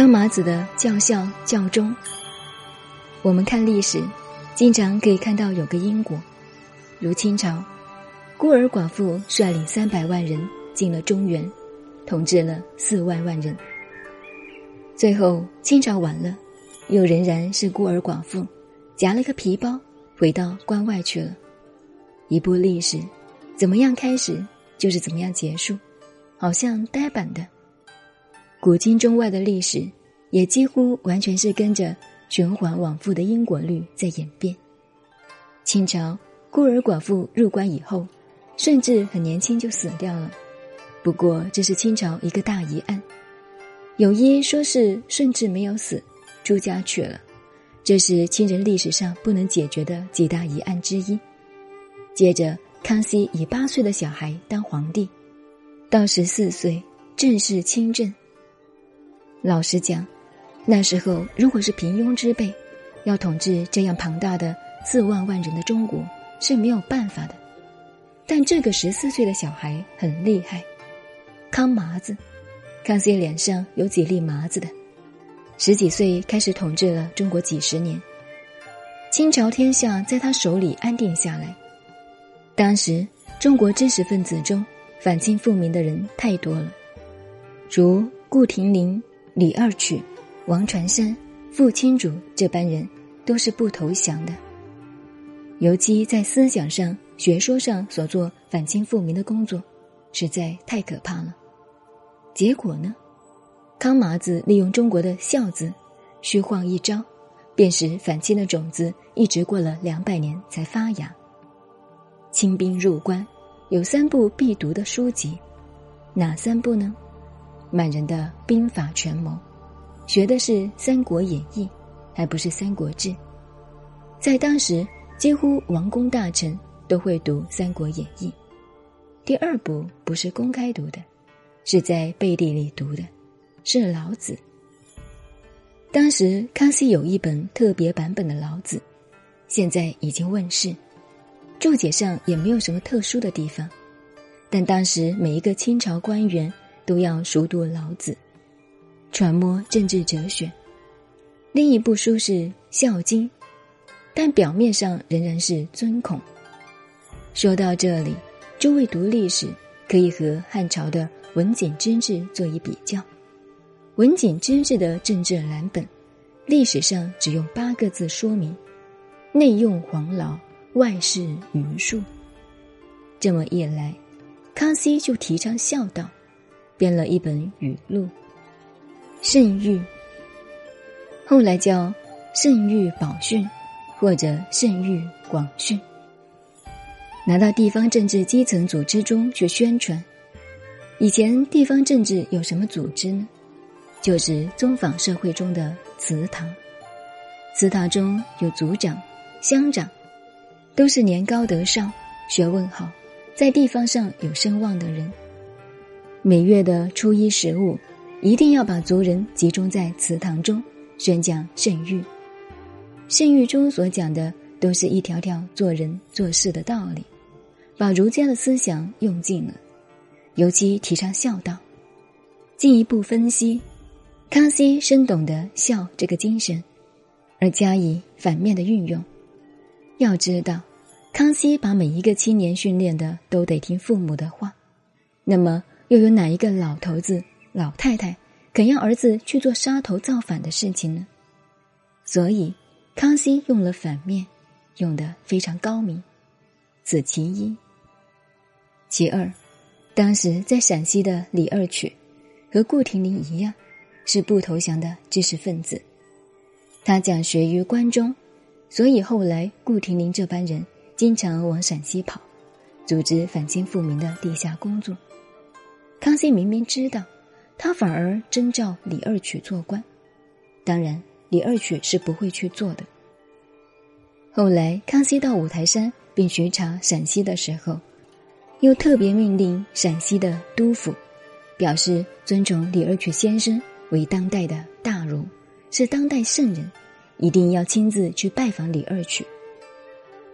康麻子的教孝教忠。我们看历史，经常可以看到有个因果，如清朝，孤儿寡妇率领三百万人进了中原，统治了四万万人。最后清朝完了，又仍然是孤儿寡妇，夹了个皮包回到关外去了。一部历史，怎么样开始就是怎么样结束，好像呆板的。古今中外的历史，也几乎完全是跟着循环往复的因果律在演变。清朝孤儿寡妇入关以后，顺治很年轻就死掉了。不过这是清朝一个大疑案，有一说是顺治没有死，朱家去了，这是清人历史上不能解决的几大疑案之一。接着，康熙以八岁的小孩当皇帝，到十四岁正式亲政。老实讲，那时候如果是平庸之辈，要统治这样庞大的四万万人的中国是没有办法的。但这个十四岁的小孩很厉害，康麻子，康熙脸上有几粒麻子的，十几岁开始统治了中国几十年，清朝天下在他手里安定下来。当时中国知识分子中反清复明的人太多了，如顾廷林。李二曲、王传山、傅青主这班人都是不投降的。尤其在思想上、学说上所做反清复明的工作，实在太可怕了。结果呢，康麻子利用中国的“孝”字，虚晃一招，便使反清的种子一直过了两百年才发芽。清兵入关，有三部必读的书籍，哪三部呢？满人的兵法权谋，学的是《三国演义》，还不是《三国志》。在当时，几乎王公大臣都会读《三国演义》。第二部不是公开读的，是在背地里读的，是老子。当时康熙有一本特别版本的老子，现在已经问世，注解上也没有什么特殊的地方，但当时每一个清朝官员。都要熟读老子，揣摩政治哲学。另一部书是《孝经》，但表面上仍然是尊孔。说到这里，诸位读历史可以和汉朝的文景之治做一比较。文景之治的政治蓝本，历史上只用八个字说明：内用黄老，外事余术。这么一来，康熙就提倡孝道。编了一本语录，《圣谕》，后来叫《圣谕宝训》或者《圣谕广训》，拿到地方政治基层组织中去宣传。以前地方政治有什么组织呢？就是宗坊社会中的祠堂，祠堂中有族长、乡长，都是年高德少、学问好，在地方上有声望的人。每月的初一十五，一定要把族人集中在祠堂中宣讲圣谕。圣谕中所讲的都是一条条做人做事的道理，把儒家的思想用尽了，尤其提倡孝道。进一步分析，康熙深懂得孝这个精神，而加以反面的运用。要知道，康熙把每一个青年训练的都得听父母的话，那么。又有哪一个老头子、老太太肯让儿子去做杀头造反的事情呢？所以，康熙用了反面，用的非常高明。此其一。其二，当时在陕西的李二曲，和顾廷林一样，是不投降的知识分子。他讲学于关中，所以后来顾廷林这班人经常往陕西跑，组织反清复明的地下工作。康熙明明知道，他反而征召李二曲做官。当然，李二曲是不会去做的。后来，康熙到五台山并巡查陕西的时候，又特别命令陕西的督府，表示尊崇李二曲先生为当代的大儒，是当代圣人，一定要亲自去拜访李二曲。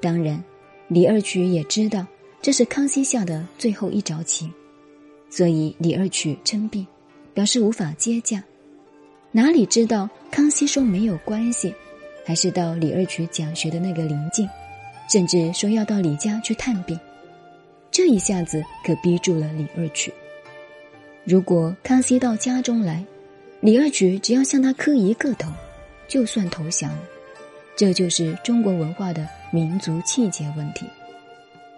当然，李二曲也知道这是康熙下的最后一着棋。所以李二曲称病，表示无法接驾。哪里知道康熙说没有关系，还是到李二曲讲学的那个临近，甚至说要到李家去探病。这一下子可逼住了李二曲。如果康熙到家中来，李二曲只要向他磕一个头，就算投降。这就是中国文化的民族气节问题。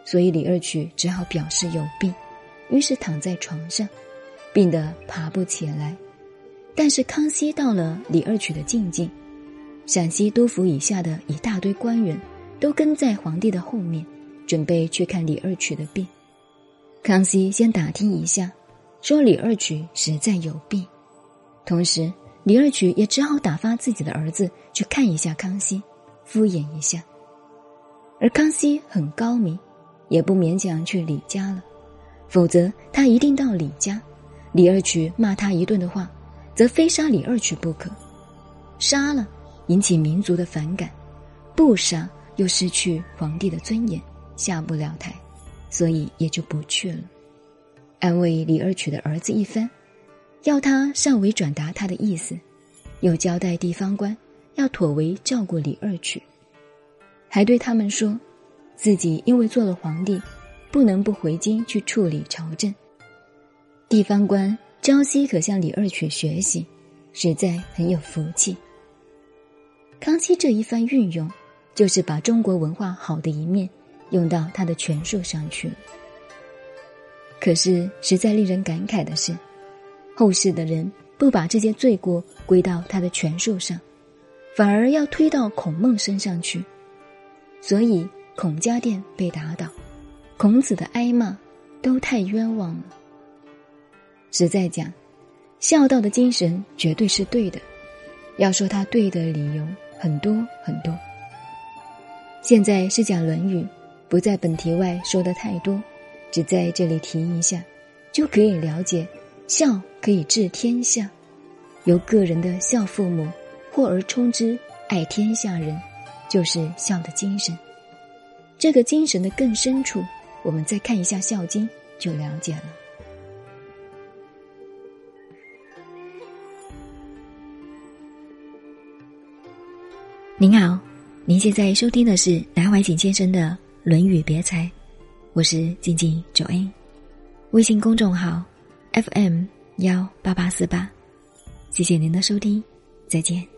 所以李二曲只好表示有病，于是躺在床上，病得爬不起来。但是康熙到了李二曲的境界，陕西督府以下的一大堆官员都跟在皇帝的后面，准备去看李二曲的病。康熙先打听一下，说李二曲实在有病，同时李二曲也只好打发自己的儿子去看一下康熙，敷衍一下。而康熙很高明，也不勉强去李家了，否则他一定到李家，李二曲骂他一顿的话。则非杀李二曲不可，杀了引起民族的反感，不杀又失去皇帝的尊严，下不了台，所以也就不去了。安慰李二曲的儿子一番，要他尚未转达他的意思，又交代地方官要妥为照顾李二曲，还对他们说，自己因为做了皇帝，不能不回京去处理朝政。地方官。朝夕可向李二曲学习，实在很有福气。康熙这一番运用，就是把中国文化好的一面用到他的权术上去了。可是，实在令人感慨的是，后世的人不把这些罪过归到他的权术上，反而要推到孔孟身上去，所以孔家店被打倒，孔子的挨骂，都太冤枉了。实在讲，孝道的精神绝对是对的。要说他对的理由很多很多。现在是讲《论语》，不在本题外说的太多，只在这里提一下，就可以了解孝可以治天下。由个人的孝父母，或而充之爱天下人，就是孝的精神。这个精神的更深处，我们再看一下《孝经》，就了解了。您好，您现在收听的是南怀瑾先生的《论语别裁》，我是静静九 A，微信公众号 FM 幺八八四八，谢谢您的收听，再见。